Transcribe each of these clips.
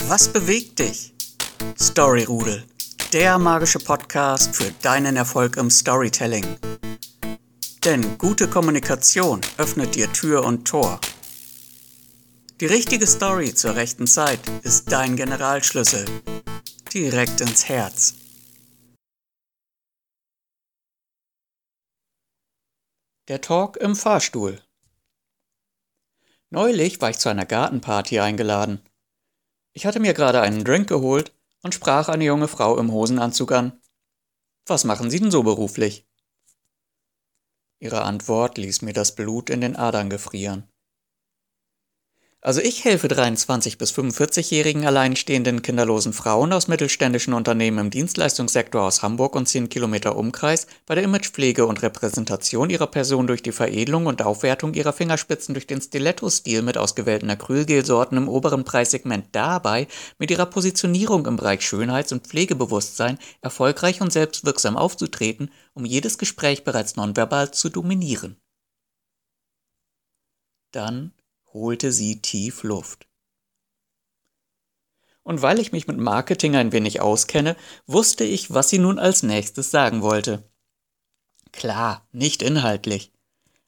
Was bewegt dich? Storyrudel, der magische Podcast für deinen Erfolg im Storytelling. Denn gute Kommunikation öffnet dir Tür und Tor. Die richtige Story zur rechten Zeit ist dein Generalschlüssel. Direkt ins Herz. Der Talk im Fahrstuhl. Neulich war ich zu einer Gartenparty eingeladen. Ich hatte mir gerade einen Drink geholt und sprach eine junge Frau im Hosenanzug an. Was machen Sie denn so beruflich? Ihre Antwort ließ mir das Blut in den Adern gefrieren. Also ich helfe 23 bis 45-jährigen alleinstehenden kinderlosen Frauen aus mittelständischen Unternehmen im Dienstleistungssektor aus Hamburg und 10 Kilometer Umkreis bei der Imagepflege und Repräsentation ihrer Person durch die Veredelung und Aufwertung ihrer Fingerspitzen durch den Stiletto-Stil mit ausgewählten Acrylgelsorten im oberen Preissegment dabei, mit ihrer Positionierung im Bereich Schönheits- und Pflegebewusstsein erfolgreich und selbstwirksam aufzutreten, um jedes Gespräch bereits nonverbal zu dominieren. Dann holte sie tief Luft. Und weil ich mich mit Marketing ein wenig auskenne, wusste ich, was sie nun als nächstes sagen wollte. Klar, nicht inhaltlich.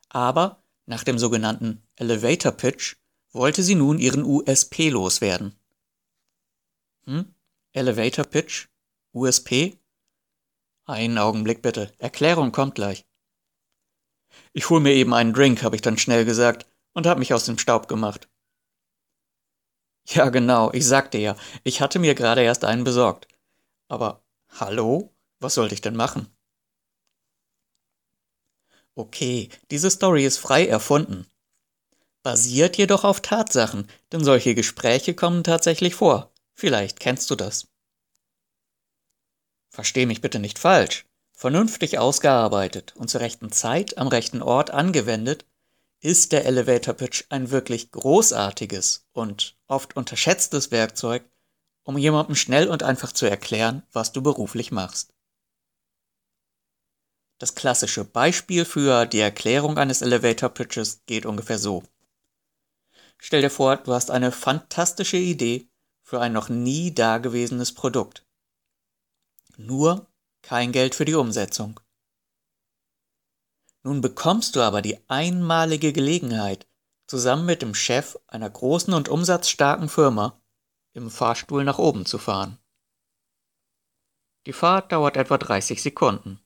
Aber nach dem sogenannten Elevator Pitch wollte sie nun ihren USP loswerden. Hm? Elevator Pitch? USP? Einen Augenblick bitte. Erklärung kommt gleich. Ich hol mir eben einen Drink, habe ich dann schnell gesagt und habe mich aus dem Staub gemacht. Ja, genau, ich sagte ja, ich hatte mir gerade erst einen besorgt. Aber hallo, was sollte ich denn machen? Okay, diese Story ist frei erfunden. Basiert jedoch auf Tatsachen, denn solche Gespräche kommen tatsächlich vor. Vielleicht kennst du das. Versteh mich bitte nicht falsch. Vernünftig ausgearbeitet und zur rechten Zeit am rechten Ort angewendet, ist der Elevator Pitch ein wirklich großartiges und oft unterschätztes Werkzeug, um jemandem schnell und einfach zu erklären, was du beruflich machst. Das klassische Beispiel für die Erklärung eines Elevator Pitches geht ungefähr so. Stell dir vor, du hast eine fantastische Idee für ein noch nie dagewesenes Produkt. Nur kein Geld für die Umsetzung. Nun bekommst du aber die einmalige Gelegenheit, zusammen mit dem Chef einer großen und umsatzstarken Firma im Fahrstuhl nach oben zu fahren. Die Fahrt dauert etwa 30 Sekunden.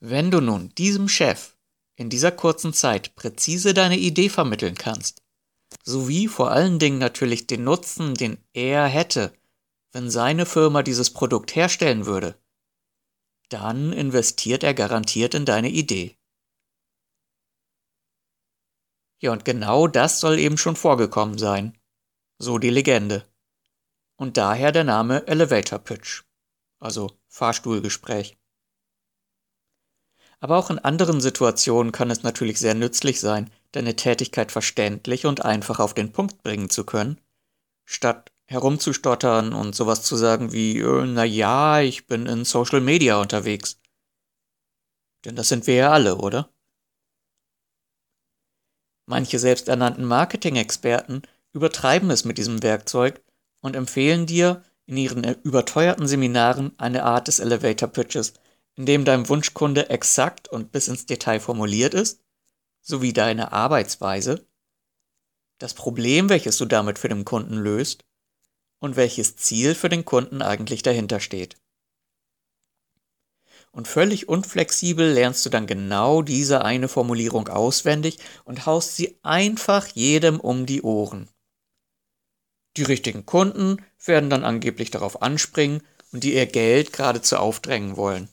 Wenn du nun diesem Chef in dieser kurzen Zeit präzise deine Idee vermitteln kannst, sowie vor allen Dingen natürlich den Nutzen, den er hätte, wenn seine Firma dieses Produkt herstellen würde, dann investiert er garantiert in deine Idee. Ja, und genau das soll eben schon vorgekommen sein. So die Legende. Und daher der Name Elevator Pitch, also Fahrstuhlgespräch. Aber auch in anderen Situationen kann es natürlich sehr nützlich sein, deine Tätigkeit verständlich und einfach auf den Punkt bringen zu können, statt herumzustottern und sowas zu sagen wie, äh, na ja, ich bin in Social Media unterwegs. Denn das sind wir ja alle, oder? Manche selbsternannten Marketing-Experten übertreiben es mit diesem Werkzeug und empfehlen dir in ihren überteuerten Seminaren eine Art des Elevator Pitches, in dem dein Wunschkunde exakt und bis ins Detail formuliert ist, sowie deine Arbeitsweise, das Problem, welches du damit für den Kunden löst und welches Ziel für den Kunden eigentlich dahinter steht. Und völlig unflexibel lernst du dann genau diese eine Formulierung auswendig und haust sie einfach jedem um die Ohren. Die richtigen Kunden werden dann angeblich darauf anspringen und dir ihr Geld geradezu aufdrängen wollen.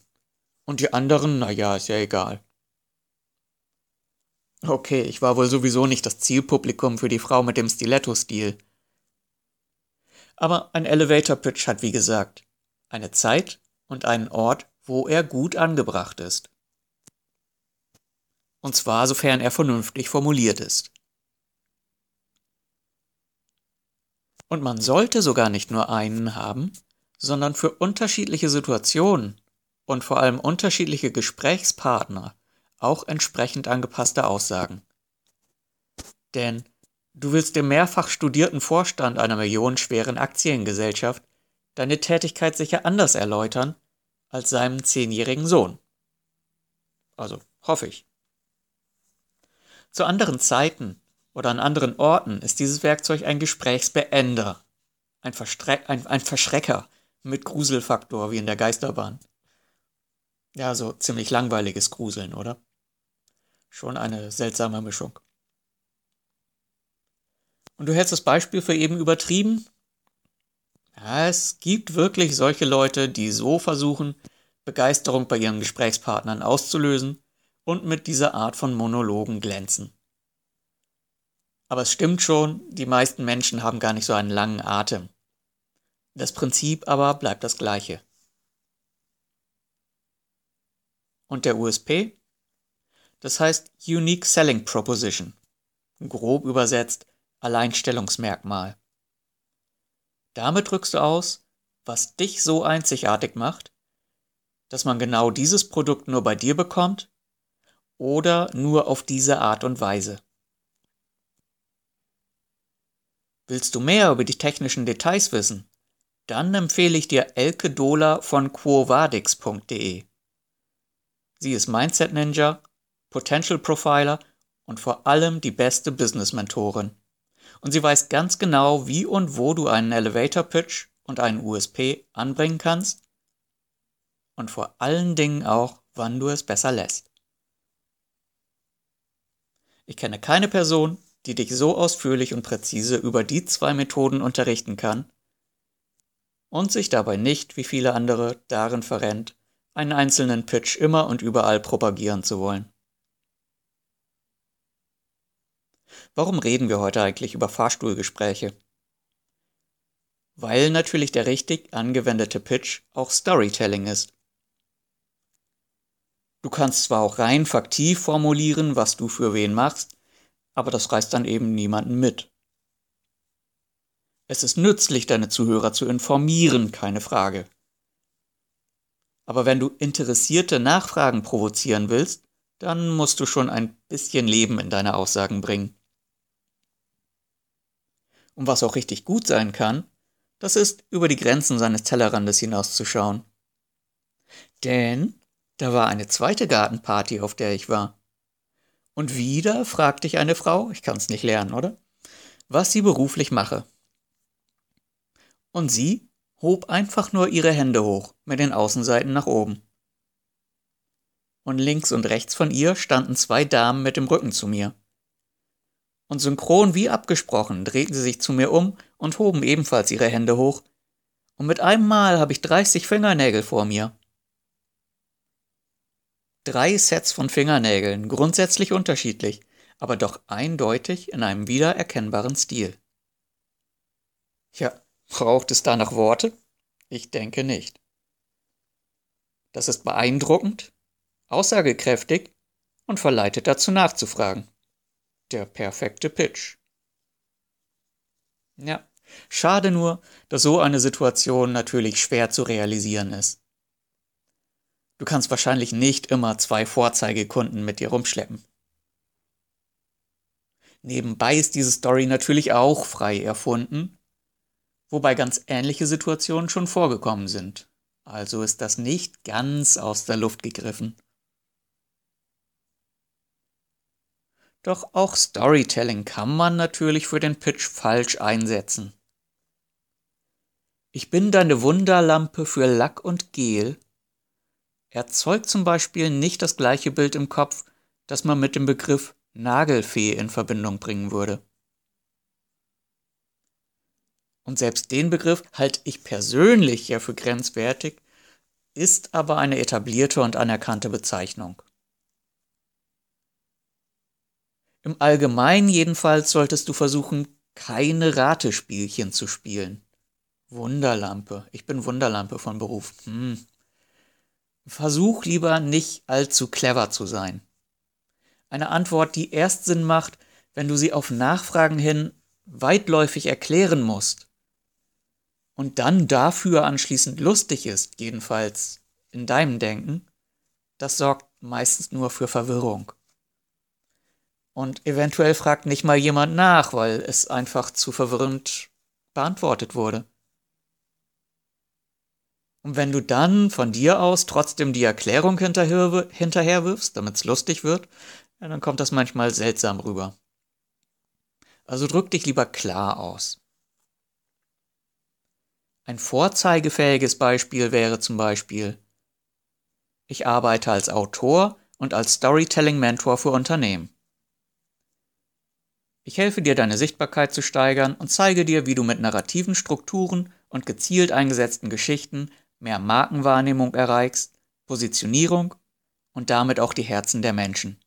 Und die anderen, naja, ist ja egal. Okay, ich war wohl sowieso nicht das Zielpublikum für die Frau mit dem Stiletto-Stil. Aber ein Elevator Pitch hat wie gesagt eine Zeit und einen Ort, wo er gut angebracht ist. Und zwar sofern er vernünftig formuliert ist. Und man sollte sogar nicht nur einen haben, sondern für unterschiedliche Situationen und vor allem unterschiedliche Gesprächspartner auch entsprechend angepasste Aussagen. Denn Du willst dem mehrfach studierten Vorstand einer millionenschweren Aktiengesellschaft deine Tätigkeit sicher anders erläutern als seinem zehnjährigen Sohn. Also hoffe ich. Zu anderen Zeiten oder an anderen Orten ist dieses Werkzeug ein Gesprächsbeender, ein, ein, ein Verschrecker mit Gruselfaktor wie in der Geisterbahn. Ja, so ziemlich langweiliges Gruseln, oder? Schon eine seltsame Mischung. Und du hältst das Beispiel für eben übertrieben? Ja, es gibt wirklich solche Leute, die so versuchen, Begeisterung bei ihren Gesprächspartnern auszulösen und mit dieser Art von Monologen glänzen. Aber es stimmt schon, die meisten Menschen haben gar nicht so einen langen Atem. Das Prinzip aber bleibt das gleiche. Und der USP? Das heißt Unique Selling Proposition. Grob übersetzt Alleinstellungsmerkmal. Damit drückst du aus, was dich so einzigartig macht, dass man genau dieses Produkt nur bei dir bekommt oder nur auf diese Art und Weise. Willst du mehr über die technischen Details wissen? Dann empfehle ich dir Elke Dohler von quovadix.de. Sie ist Mindset Ninja, Potential Profiler und vor allem die beste Business-Mentorin. Und sie weiß ganz genau, wie und wo du einen Elevator Pitch und einen USP anbringen kannst und vor allen Dingen auch, wann du es besser lässt. Ich kenne keine Person, die dich so ausführlich und präzise über die zwei Methoden unterrichten kann und sich dabei nicht, wie viele andere, darin verrennt, einen einzelnen Pitch immer und überall propagieren zu wollen. Warum reden wir heute eigentlich über Fahrstuhlgespräche? Weil natürlich der richtig angewendete Pitch auch Storytelling ist. Du kannst zwar auch rein faktiv formulieren, was du für wen machst, aber das reißt dann eben niemanden mit. Es ist nützlich, deine Zuhörer zu informieren, keine Frage. Aber wenn du interessierte Nachfragen provozieren willst, dann musst du schon ein bisschen Leben in deine Aussagen bringen. Und was auch richtig gut sein kann, das ist, über die Grenzen seines Tellerrandes hinauszuschauen. Denn da war eine zweite Gartenparty, auf der ich war. Und wieder fragte ich eine Frau, ich kann's nicht lernen, oder? Was sie beruflich mache. Und sie hob einfach nur ihre Hände hoch, mit den Außenseiten nach oben. Und links und rechts von ihr standen zwei Damen mit dem Rücken zu mir. Und synchron wie abgesprochen drehten sie sich zu mir um und hoben ebenfalls ihre Hände hoch. Und mit einem Mal habe ich 30 Fingernägel vor mir. Drei Sets von Fingernägeln, grundsätzlich unterschiedlich, aber doch eindeutig in einem wiedererkennbaren Stil. Ja, Braucht es da noch Worte? Ich denke nicht. Das ist beeindruckend, aussagekräftig und verleitet dazu nachzufragen. Der perfekte Pitch. Ja, schade nur, dass so eine Situation natürlich schwer zu realisieren ist. Du kannst wahrscheinlich nicht immer zwei Vorzeigekunden mit dir rumschleppen. Nebenbei ist diese Story natürlich auch frei erfunden wobei ganz ähnliche Situationen schon vorgekommen sind. Also ist das nicht ganz aus der Luft gegriffen. Doch auch Storytelling kann man natürlich für den Pitch falsch einsetzen. Ich bin deine Wunderlampe für Lack und Gel erzeugt zum Beispiel nicht das gleiche Bild im Kopf, das man mit dem Begriff Nagelfee in Verbindung bringen würde. Und selbst den Begriff halte ich persönlich ja für grenzwertig, ist aber eine etablierte und anerkannte Bezeichnung. Im Allgemeinen jedenfalls solltest du versuchen, keine Ratespielchen zu spielen. Wunderlampe. Ich bin Wunderlampe von Beruf. Hm. Versuch lieber nicht allzu clever zu sein. Eine Antwort, die erst Sinn macht, wenn du sie auf Nachfragen hin weitläufig erklären musst und dann dafür anschließend lustig ist, jedenfalls in deinem Denken, das sorgt meistens nur für Verwirrung. Und eventuell fragt nicht mal jemand nach, weil es einfach zu verwirrend beantwortet wurde. Und wenn du dann von dir aus trotzdem die Erklärung hinterher, hinterherwirfst, damit es lustig wird, ja, dann kommt das manchmal seltsam rüber. Also drück dich lieber klar aus. Ein vorzeigefähiges Beispiel wäre zum Beispiel, ich arbeite als Autor und als Storytelling-Mentor für Unternehmen. Ich helfe dir, deine Sichtbarkeit zu steigern und zeige dir, wie du mit narrativen Strukturen und gezielt eingesetzten Geschichten mehr Markenwahrnehmung erreichst, Positionierung und damit auch die Herzen der Menschen.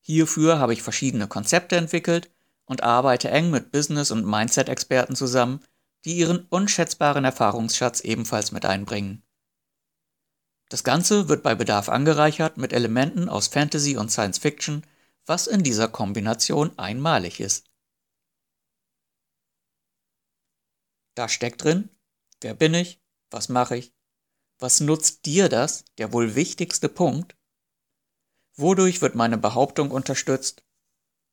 Hierfür habe ich verschiedene Konzepte entwickelt und arbeite eng mit Business- und Mindset-Experten zusammen, die ihren unschätzbaren Erfahrungsschatz ebenfalls mit einbringen. Das Ganze wird bei Bedarf angereichert mit Elementen aus Fantasy und Science Fiction, was in dieser Kombination einmalig ist. Da steckt drin, wer bin ich, was mache ich, was nutzt dir das, der wohl wichtigste Punkt, wodurch wird meine Behauptung unterstützt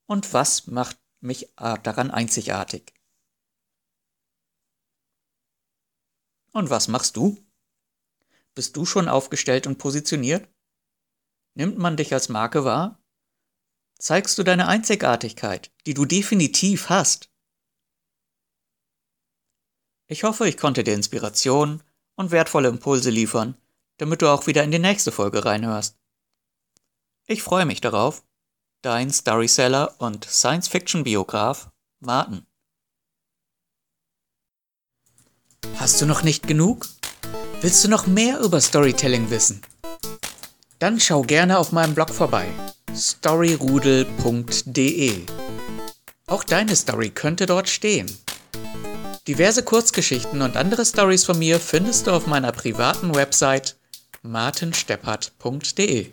und was macht mich daran einzigartig. Und was machst du? Bist du schon aufgestellt und positioniert? Nimmt man dich als Marke wahr? Zeigst du deine Einzigartigkeit, die du definitiv hast? Ich hoffe, ich konnte dir Inspiration und wertvolle Impulse liefern, damit du auch wieder in die nächste Folge reinhörst. Ich freue mich darauf. Dein Storyseller und Science-Fiction-Biograf Martin. Hast du noch nicht genug? Willst du noch mehr über Storytelling wissen? Dann schau gerne auf meinem Blog vorbei storyrudel.de. Auch deine Story könnte dort stehen. Diverse Kurzgeschichten und andere Stories von mir findest du auf meiner privaten Website martinsteppert.de.